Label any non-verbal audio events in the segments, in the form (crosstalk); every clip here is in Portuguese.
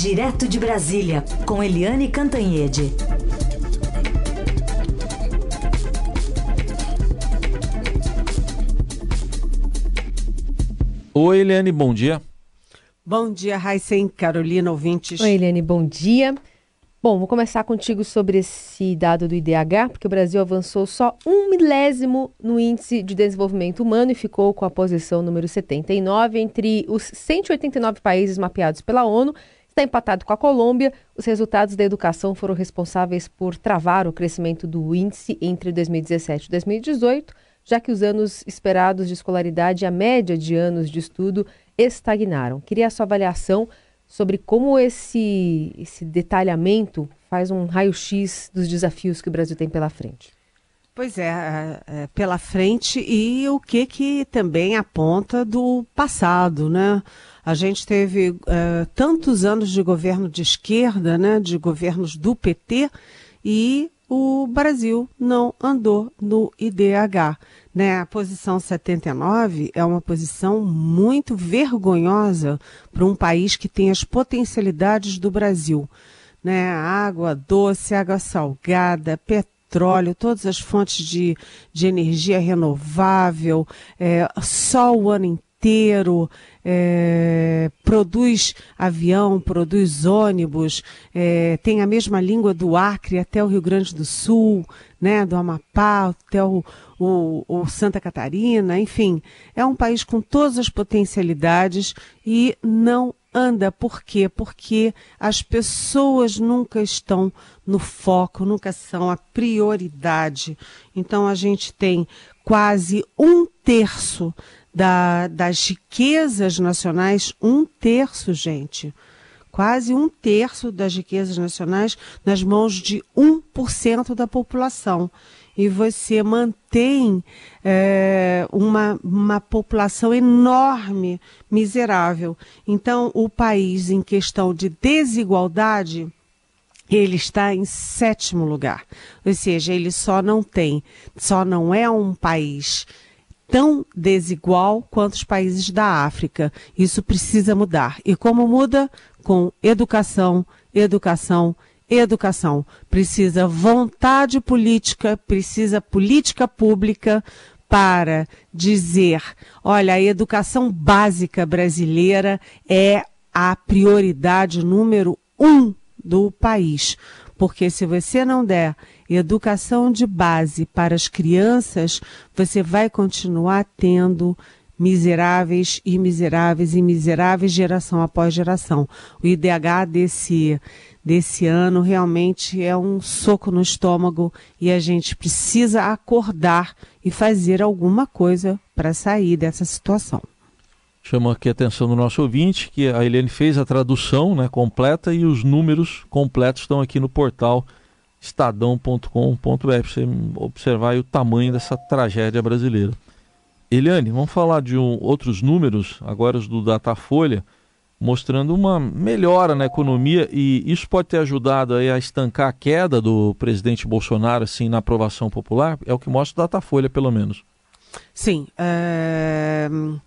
Direto de Brasília, com Eliane Cantanhede. Oi, Eliane, bom dia. Bom dia, Raíssen, Carolina, ouvintes. Oi, Eliane, bom dia. Bom, vou começar contigo sobre esse dado do IDH, porque o Brasil avançou só um milésimo no Índice de Desenvolvimento Humano e ficou com a posição número 79 entre os 189 países mapeados pela ONU está empatado com a Colômbia. Os resultados da educação foram responsáveis por travar o crescimento do índice entre 2017 e 2018, já que os anos esperados de escolaridade e a média de anos de estudo estagnaram. Queria a sua avaliação sobre como esse, esse detalhamento faz um raio-x dos desafios que o Brasil tem pela frente. Pois é, pela frente e o que que também aponta do passado, né? A gente teve é, tantos anos de governo de esquerda, né? De governos do PT e o Brasil não andou no IDH. Né? A posição 79 é uma posição muito vergonhosa para um país que tem as potencialidades do Brasil. Né? Água doce, água salgada, petróleo todas as fontes de, de energia renovável, é, sol o ano inteiro, é, produz avião, produz ônibus, é, tem a mesma língua do Acre até o Rio Grande do Sul, né, do Amapá até o, o, o Santa Catarina, enfim, é um país com todas as potencialidades e não anda. Por quê? Porque as pessoas nunca estão no foco, nunca são a prioridade. Então a gente tem quase um terço da, das riquezas nacionais, um terço, gente. Quase um terço das riquezas nacionais nas mãos de 1% da população e você mantém é, uma, uma população enorme, miserável. Então, o país, em questão de desigualdade, ele está em sétimo lugar. Ou seja, ele só não tem, só não é um país tão desigual quanto os países da África. Isso precisa mudar. E como muda? Com educação, educação, educação. Precisa vontade política, precisa política pública para dizer: olha, a educação básica brasileira é a prioridade número um do país. Porque se você não der educação de base para as crianças, você vai continuar tendo miseráveis e miseráveis e miseráveis geração após geração. O IDH desse desse ano realmente é um soco no estômago e a gente precisa acordar e fazer alguma coisa para sair dessa situação. Chamo aqui a atenção do nosso ouvinte que a Helene fez a tradução né, completa e os números completos estão aqui no portal estadão.com.br para você observar o tamanho dessa tragédia brasileira. Eliane, vamos falar de um, outros números, agora os do Datafolha mostrando uma melhora na economia e isso pode ter ajudado a estancar a queda do presidente Bolsonaro assim na aprovação popular? É o que mostra o Datafolha, pelo menos. Sim. Uh...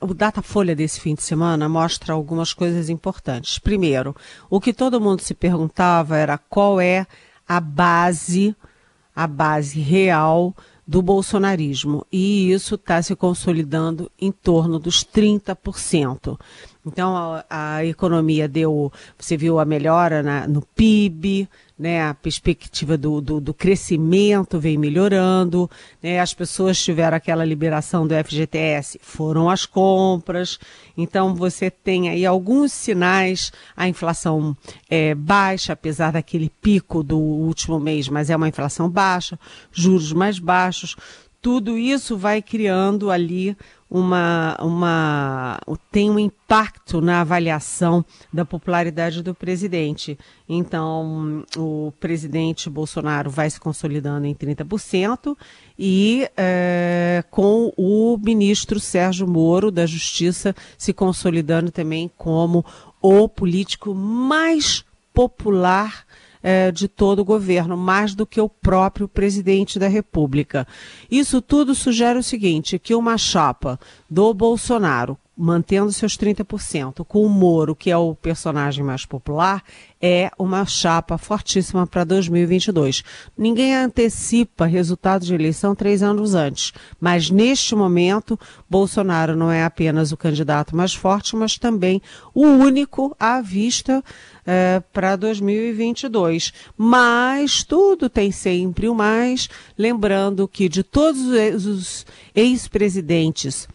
O Datafolha desse fim de semana mostra algumas coisas importantes. Primeiro, o que todo mundo se perguntava era qual é a base, a base real do bolsonarismo. E isso está se consolidando em torno dos 30%. Então, a, a, economia deu, você viu a melhora na, no PIB, né, a perspectiva do, do, do crescimento vem melhorando, né, as pessoas tiveram aquela liberação do FGTS, foram as compras, então você tem aí alguns sinais, a inflação é baixa, apesar daquele pico do último mês, mas é uma inflação baixa, juros mais baixos, tudo isso vai criando ali uma, uma tem um impacto na avaliação da popularidade do presidente. Então, o presidente Bolsonaro vai se consolidando em 30% e é, com o ministro Sérgio Moro da Justiça se consolidando também como o político mais popular é, de todo o governo, mais do que o próprio presidente da República. Isso tudo sugere o seguinte: que uma chapa do Bolsonaro mantendo seus 30%, com o Moro, que é o personagem mais popular, é uma chapa fortíssima para 2022. Ninguém antecipa resultado de eleição três anos antes, mas neste momento, Bolsonaro não é apenas o candidato mais forte, mas também o único à vista é, para 2022. Mas tudo tem sempre o mais, lembrando que de todos os ex-presidentes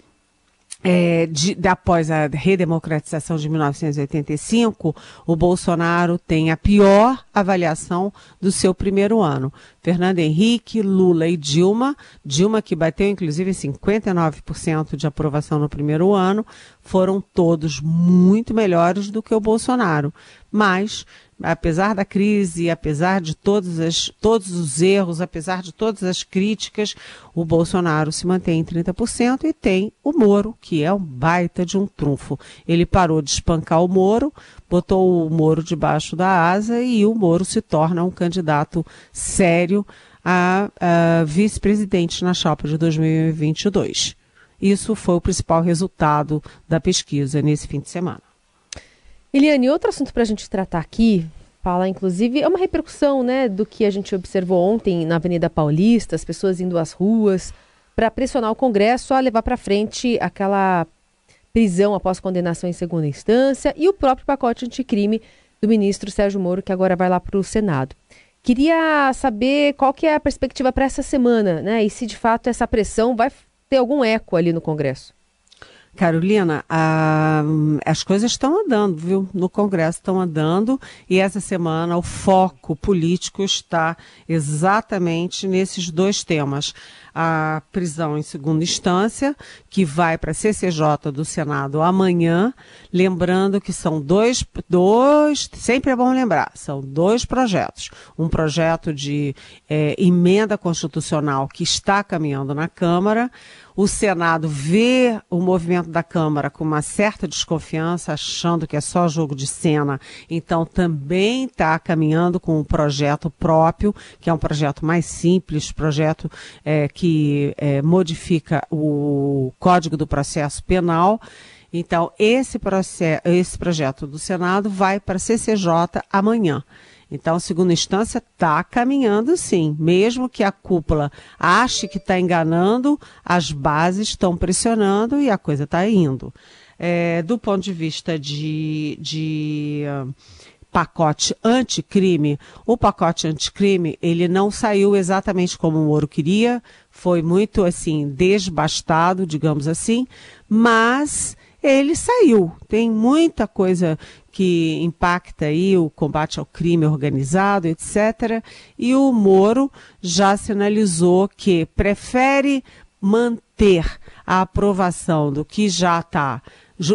é, de, de, após a redemocratização de 1985, o Bolsonaro tem a pior avaliação do seu primeiro ano. Fernando Henrique, Lula e Dilma, Dilma que bateu inclusive 59% de aprovação no primeiro ano, foram todos muito melhores do que o Bolsonaro. Mas apesar da crise, apesar de todos, as, todos os erros, apesar de todas as críticas, o Bolsonaro se mantém em 30% e tem o Moro, que é um baita de um trunfo. Ele parou de espancar o Moro, botou o Moro debaixo da asa e o Moro se torna um candidato sério a, a vice-presidente na chapa de 2022. Isso foi o principal resultado da pesquisa nesse fim de semana. Eliane, outro assunto para a gente tratar aqui, fala inclusive, é uma repercussão né, do que a gente observou ontem na Avenida Paulista, as pessoas indo às ruas para pressionar o Congresso a levar para frente aquela prisão após condenação em segunda instância e o próprio pacote anticrime do ministro Sérgio Moro, que agora vai lá para o Senado. Queria saber qual que é a perspectiva para essa semana, né? E se de fato essa pressão vai ter algum eco ali no Congresso. Carolina, a, as coisas estão andando, viu? No Congresso estão andando e essa semana o foco político está exatamente nesses dois temas. A prisão em segunda instância, que vai para a CCJ do Senado amanhã, lembrando que são dois, dois, sempre é bom lembrar, são dois projetos. Um projeto de é, emenda constitucional que está caminhando na Câmara, o Senado vê o movimento da Câmara com uma certa desconfiança, achando que é só jogo de cena, então também está caminhando com um projeto próprio, que é um projeto mais simples, projeto é, que é, modifica o Código do Processo Penal. Então, esse, processo, esse projeto do Senado vai para a CCJ amanhã. Então, segunda instância está caminhando sim. Mesmo que a cúpula ache que está enganando, as bases estão pressionando e a coisa está indo. É, do ponto de vista de, de pacote anticrime, o pacote anticrime ele não saiu exatamente como o Moro queria, foi muito assim desbastado, digamos assim, mas ele saiu. Tem muita coisa que impacta aí o combate ao crime organizado, etc. E o Moro já sinalizou que prefere manter a aprovação do que já está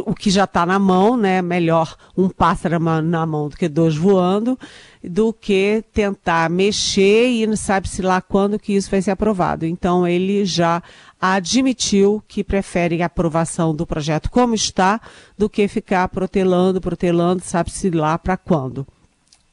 o que já está na mão, né? Melhor um pássaro na mão do que dois voando, do que tentar mexer e não sabe se lá quando que isso vai ser aprovado. Então ele já admitiu que prefere a aprovação do projeto como está do que ficar protelando, protelando, sabe-se lá para quando.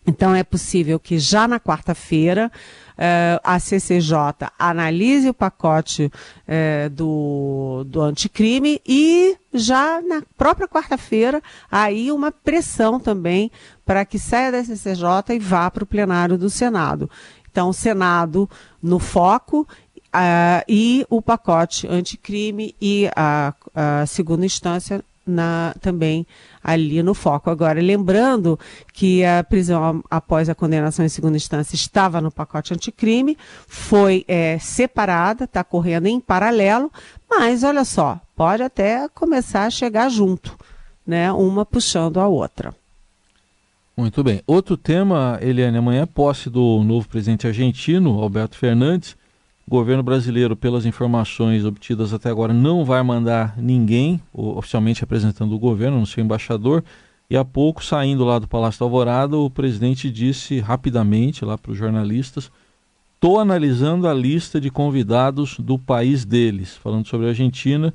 Então é possível que já na quarta-feira uh, a CCJ analise o pacote uh, do, do anticrime e já na própria quarta-feira aí uma pressão também para que saia da CCJ e vá para o plenário do Senado. Então, o Senado no foco uh, e o pacote anticrime e a, a segunda instância na, também ali no foco. Agora, lembrando que a prisão após a condenação em segunda instância estava no pacote anticrime, foi é, separada, está correndo em paralelo, mas olha só, pode até começar a chegar junto, né? Uma puxando a outra. Muito bem. Outro tema, Eliane, amanhã é posse do novo presidente argentino, Alberto Fernandes. O governo brasileiro, pelas informações obtidas até agora, não vai mandar ninguém oficialmente representando o governo, no seu embaixador. E há pouco, saindo lá do Palácio da Alvorada, o presidente disse rapidamente lá para os jornalistas: estou analisando a lista de convidados do país deles, falando sobre a Argentina.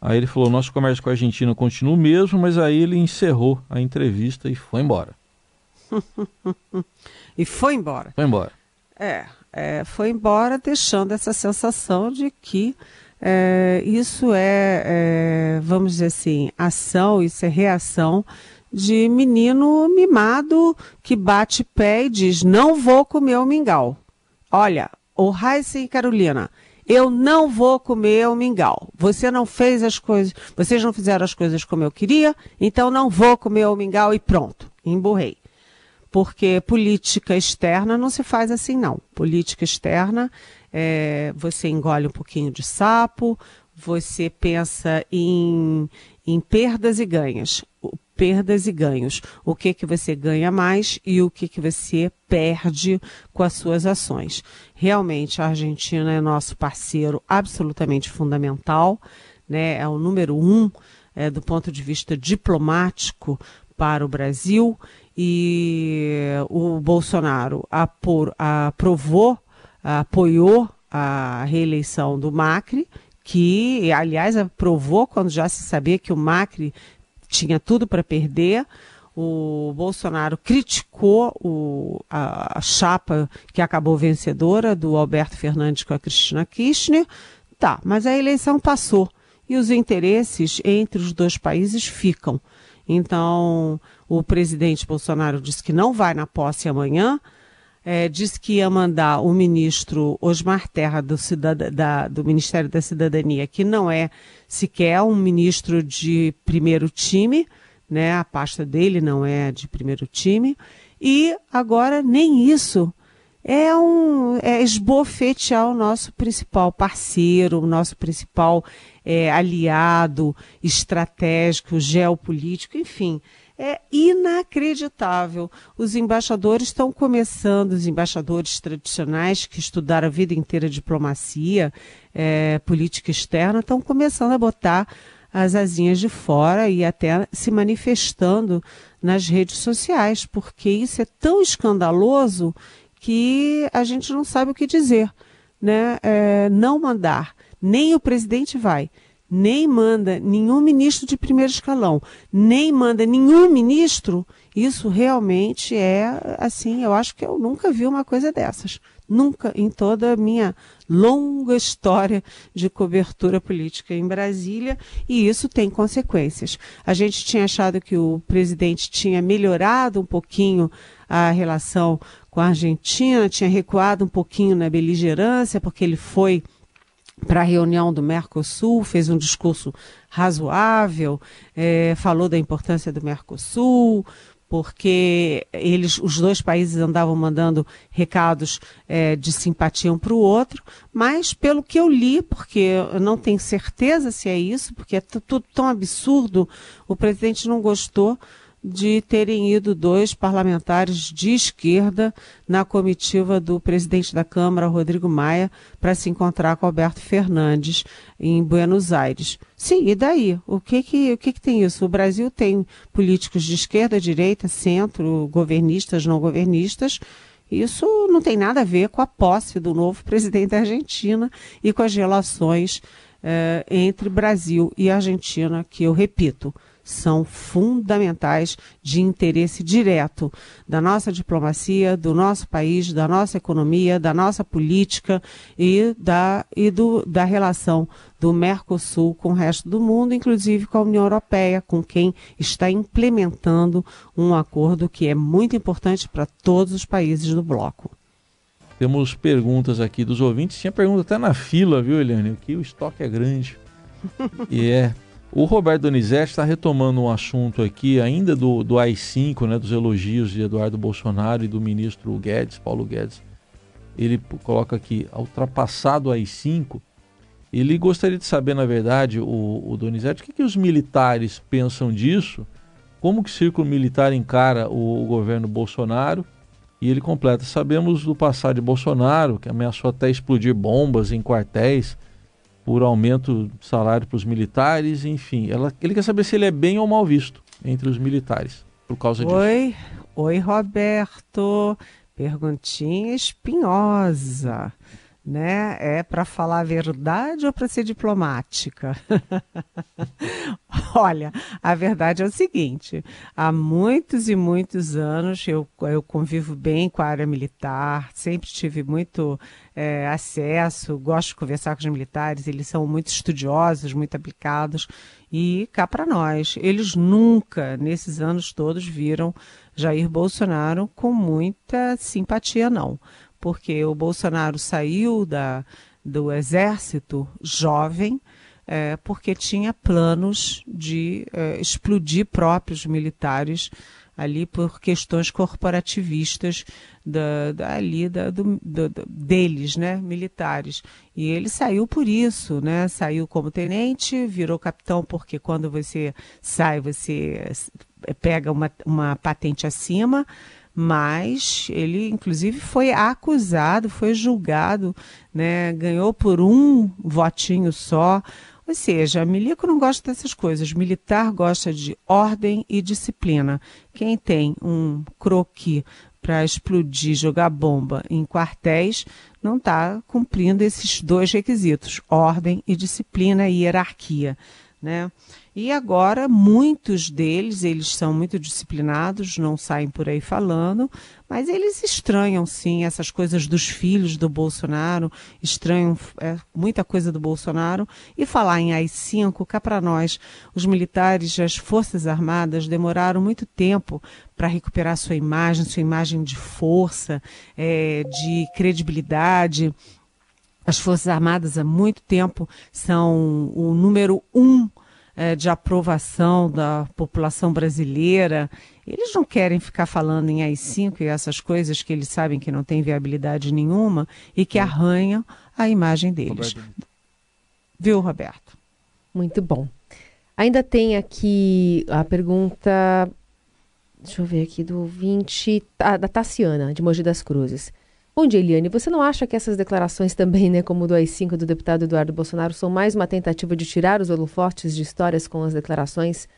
Aí ele falou: nosso comércio com a Argentina continua o mesmo, mas aí ele encerrou a entrevista e foi embora. (laughs) e foi embora. Foi embora. É, é, foi embora deixando essa sensação de que é, isso é, é, vamos dizer assim, ação, isso é reação de menino mimado que bate pé e diz: Não vou comer o mingau. Olha, o Raíssa e Carolina, eu não vou comer o mingau. Você não fez as coisas, vocês não fizeram as coisas como eu queria, então não vou comer o mingau e pronto, emburrei. Porque política externa não se faz assim, não. Política externa, é, você engole um pouquinho de sapo, você pensa em, em perdas e ganhas perdas e ganhos. O que que você ganha mais e o que que você perde com as suas ações. Realmente a Argentina é nosso parceiro absolutamente fundamental, né? É o número um é, do ponto de vista diplomático para o Brasil e o Bolsonaro apor, aprovou, apoiou a reeleição do Macri, que, aliás, aprovou quando já se sabia que o Macri tinha tudo para perder. O Bolsonaro criticou o, a, a, chapa que acabou vencedora do Alberto Fernandes com a Cristina Kirchner. Tá, mas a eleição passou e os interesses entre os dois países ficam. Então, o presidente Bolsonaro disse que não vai na posse amanhã, é, disse que ia mandar o ministro Osmar Terra do, da, do Ministério da Cidadania, que não é sequer um ministro de primeiro time, né? A pasta dele não é de primeiro time. E agora nem isso é um é esbofetear o nosso principal parceiro, o nosso principal é, aliado estratégico, geopolítico, enfim é inacreditável. Os embaixadores estão começando, os embaixadores tradicionais que estudaram a vida inteira diplomacia, é, política externa, estão começando a botar as asinhas de fora e até se manifestando nas redes sociais, porque isso é tão escandaloso que a gente não sabe o que dizer. Né? É, não mandar, nem o presidente vai nem manda nenhum ministro de primeiro escalão, nem manda nenhum ministro, isso realmente é assim, eu acho que eu nunca vi uma coisa dessas. Nunca em toda a minha longa história de cobertura política em Brasília, e isso tem consequências. A gente tinha achado que o presidente tinha melhorado um pouquinho a relação com a Argentina, tinha recuado um pouquinho na beligerância, porque ele foi para a reunião do Mercosul, fez um discurso razoável, é, falou da importância do Mercosul, porque eles, os dois países andavam mandando recados é, de simpatia um para o outro, mas pelo que eu li, porque eu não tenho certeza se é isso, porque é tudo tão absurdo, o presidente não gostou de terem ido dois parlamentares de esquerda na comitiva do presidente da Câmara, Rodrigo Maia, para se encontrar com Alberto Fernandes em Buenos Aires. Sim, e daí? O que que, o que, que tem isso? O Brasil tem políticos de esquerda, direita, centro, governistas, não governistas. Isso não tem nada a ver com a posse do novo presidente da Argentina e com as relações eh, entre Brasil e Argentina, que eu repito, são fundamentais de interesse direto da nossa diplomacia, do nosso país, da nossa economia, da nossa política e da, e do, da relação do Mercosul com o resto do mundo, inclusive com a União Europeia, com quem está implementando um acordo que é muito importante para todos os países do bloco. Temos perguntas aqui dos ouvintes. Tinha pergunta até na fila, viu, Eliane? Aqui o estoque é grande. (laughs) e é o Roberto Donizete está retomando um assunto aqui, ainda do, do AI-5, né, dos elogios de Eduardo Bolsonaro e do ministro Guedes, Paulo Guedes. Ele coloca aqui, ultrapassado o AI-5, ele gostaria de saber, na verdade, o, o Donizete, o que, que os militares pensam disso, como que o círculo militar encara o, o governo Bolsonaro, e ele completa, sabemos do passado de Bolsonaro, que ameaçou até explodir bombas em quartéis, por aumento de salário para os militares, enfim. Ela, ele quer saber se ele é bem ou mal visto entre os militares por causa disso. Oi, oi Roberto. Perguntinha espinhosa. Né? É para falar a verdade ou para ser diplomática? (laughs) Olha, a verdade é o seguinte: há muitos e muitos anos eu, eu convivo bem com a área militar, sempre tive muito é, acesso, gosto de conversar com os militares, eles são muito estudiosos, muito aplicados. E cá para nós, eles nunca, nesses anos todos, viram Jair Bolsonaro com muita simpatia, não porque o Bolsonaro saiu da, do exército jovem, é, porque tinha planos de é, explodir próprios militares ali por questões corporativistas da, da ali da, do, do, deles, né, militares. E ele saiu por isso, né? Saiu como tenente, virou capitão porque quando você sai você pega uma, uma patente acima mas ele inclusive foi acusado, foi julgado, né, ganhou por um votinho só. Ou seja, milico não gosta dessas coisas. Militar gosta de ordem e disciplina. Quem tem um croqui para explodir, jogar bomba em quartéis, não está cumprindo esses dois requisitos: ordem e disciplina e hierarquia. Né? E agora muitos deles, eles são muito disciplinados, não saem por aí falando, mas eles estranham sim essas coisas dos filhos do Bolsonaro, estranham é, muita coisa do Bolsonaro. E falar em AI-5, cá para nós, os militares as Forças Armadas demoraram muito tempo para recuperar sua imagem, sua imagem de força, é, de credibilidade. As Forças Armadas há muito tempo são o número um é, de aprovação da população brasileira. Eles não querem ficar falando em AI-5 e essas coisas que eles sabem que não tem viabilidade nenhuma e que arranham a imagem deles. Roberto. Viu, Roberto? Muito bom. Ainda tem aqui a pergunta, deixa eu ver aqui, do 20, da Tassiana, de Mogi das Cruzes. Bom dia, Eliane. Você não acha que essas declarações também, né, como do AI-5 do deputado Eduardo Bolsonaro, são mais uma tentativa de tirar os holofotes de histórias com as declarações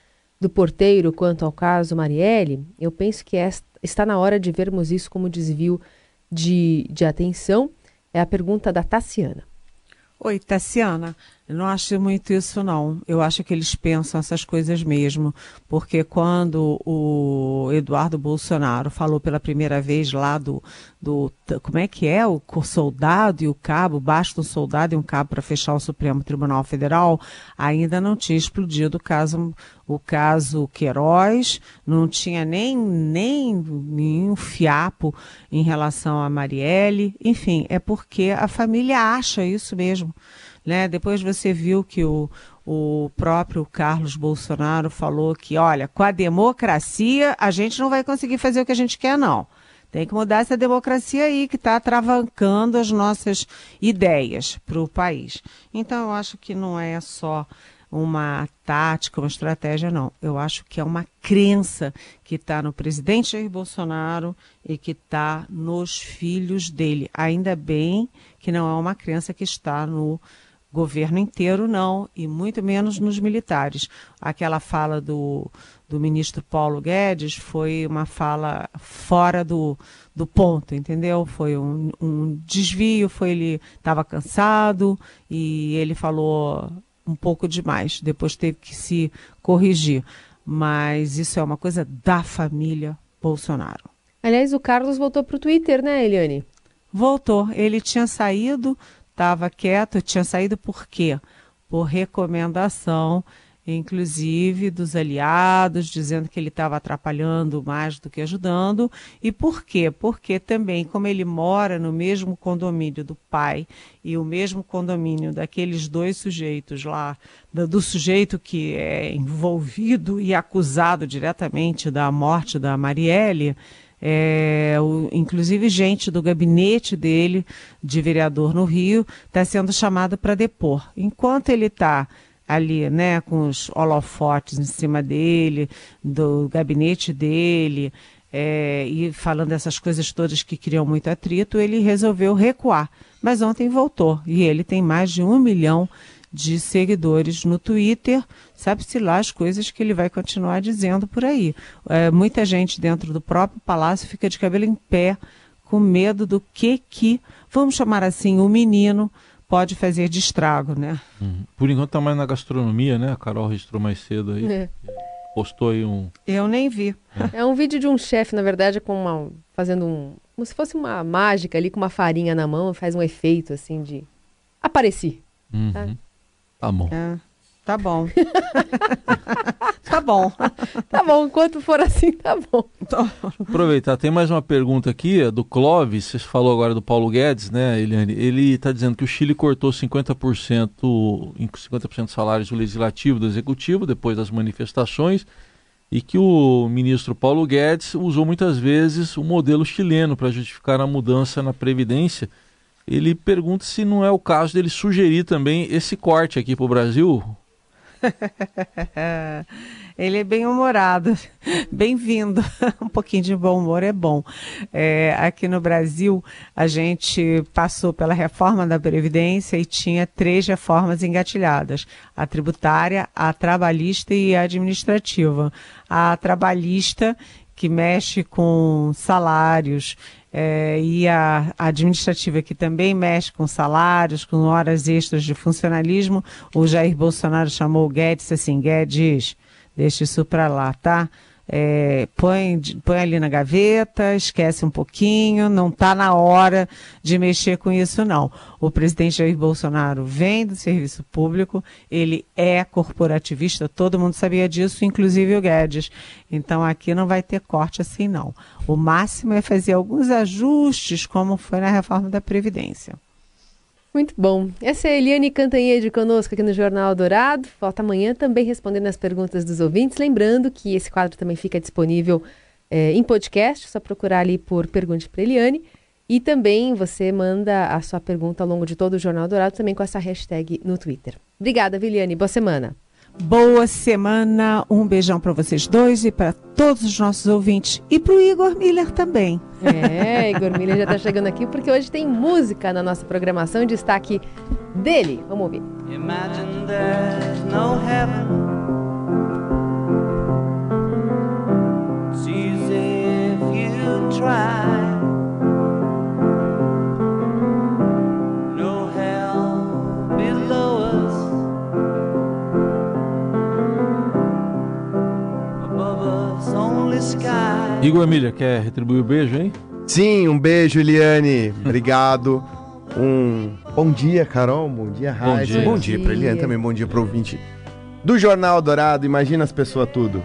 do porteiro quanto ao caso Marielle? Eu penso que é, está na hora de vermos isso como desvio de, de atenção. É a pergunta da Tassiana. Oi, Tassiana. Não acho muito isso, não. Eu acho que eles pensam essas coisas mesmo. Porque quando o Eduardo Bolsonaro falou pela primeira vez lá do. Do como é que é? O soldado e o cabo, basta um soldado e um cabo para fechar o Supremo Tribunal Federal, ainda não tinha explodido o caso, o caso Queiroz, não tinha nem, nem nenhum fiapo em relação a Marielle. Enfim, é porque a família acha isso mesmo. Né? Depois você viu que o, o próprio Carlos Bolsonaro falou que, olha, com a democracia a gente não vai conseguir fazer o que a gente quer, não. Tem que mudar essa democracia aí que está travancando as nossas ideias para o país. Então, eu acho que não é só uma tática, uma estratégia, não. Eu acho que é uma crença que está no presidente Jair Bolsonaro e que está nos filhos dele. Ainda bem que não é uma crença que está no governo inteiro, não, e muito menos nos militares. Aquela fala do, do ministro Paulo Guedes foi uma fala fora do, do ponto, entendeu? Foi um, um desvio, foi ele estava cansado e ele falou um pouco demais. Depois teve que se corrigir. Mas isso é uma coisa da família Bolsonaro. Aliás, o Carlos voltou para o Twitter, né, Eliane? Voltou. Ele tinha saído estava quieto, tinha saído por quê? Por recomendação, inclusive dos aliados, dizendo que ele estava atrapalhando mais do que ajudando. E por quê? Porque também, como ele mora no mesmo condomínio do pai e o mesmo condomínio daqueles dois sujeitos lá, do, sujeito que é envolvido e acusado diretamente da morte da Marielle é, o, inclusive gente do gabinete dele, de vereador no Rio, está sendo chamado para depor. Enquanto ele está ali, né, com os holofotes em cima dele, do gabinete dele, é, e falando essas coisas todas que criam muito atrito, ele resolveu recuar. Mas ontem voltou e ele tem mais de um milhão de seguidores no Twitter, sabe-se lá as coisas que ele vai continuar dizendo por aí. É, muita gente dentro do próprio palácio fica de cabelo em pé com medo do que que, vamos chamar assim, o menino pode fazer de estrago, né? Uhum. Por enquanto tá mais na gastronomia, né? A Carol registrou mais cedo aí. É. Postou aí um. Eu nem vi. É, é um vídeo de um chefe, na verdade, com uma. fazendo um. Como se fosse uma mágica ali com uma farinha na mão, faz um efeito assim de. Apareci. Uhum. Tá? tá bom. É. Tá bom. (laughs) tá bom. (laughs) Tá bom, enquanto for assim, tá bom. Aproveitar, tem mais uma pergunta aqui, do Clóvis, você falou agora do Paulo Guedes, né, Eliane? Ele está dizendo que o Chile cortou 50%, em 50% dos salários do legislativo, do executivo, depois das manifestações, e que o ministro Paulo Guedes usou muitas vezes o modelo chileno para justificar a mudança na Previdência. Ele pergunta se não é o caso dele sugerir também esse corte aqui para o Brasil, (laughs) Ele é bem humorado. (laughs) Bem-vindo. (laughs) Um pouquinho de bom humor é bom. É, aqui no Brasil, a gente passou pela reforma da Previdência e tinha três reformas engatilhadas: a tributária, a trabalhista e a administrativa. A trabalhista, que mexe com salários, é, e a, a, administrativa que também mexe com salários, com horas extras de funcionalismo, o Jair Bolsonaro chamou o Guedes assim, Guedes, deixa isso para lá, tá? É, põe, põe ali na gaveta, esquece um pouquinho, não está na hora de mexer com isso, não. O presidente Jair Bolsonaro vem do serviço público, ele é corporativista, todo mundo sabia disso, inclusive o Guedes. Então aqui não vai ter corte assim, não. O máximo é fazer alguns ajustes, como foi na reforma da Previdência. Muito bom. Essa é a Eliane Cantanhede conosco aqui no Jornal Dourado. Volta amanhã também respondendo as perguntas dos ouvintes. Lembrando que esse quadro também fica disponível é, em podcast, só procurar ali por Pergunte para Eliane. E também você manda a sua pergunta ao longo de todo o Jornal Dourado, também com essa hashtag no Twitter. Obrigada, Viliane. Boa semana. Boa semana, um beijão para vocês dois e para todos os nossos ouvintes e para o Igor Miller também. É, Igor Miller já está chegando aqui porque hoje tem música na nossa programação e destaque dele. Vamos ouvir. Imagine there's no heaven. It's easy if you try. Igor Emília, quer retribuir o beijo, hein? Sim, um beijo, Eliane. Obrigado. Um bom dia, Carol. Bom dia, Raíssa. Bom dia, bom dia para Eliane também. Bom dia para o ouvinte do Jornal Dourado. Imagina as pessoas tudo.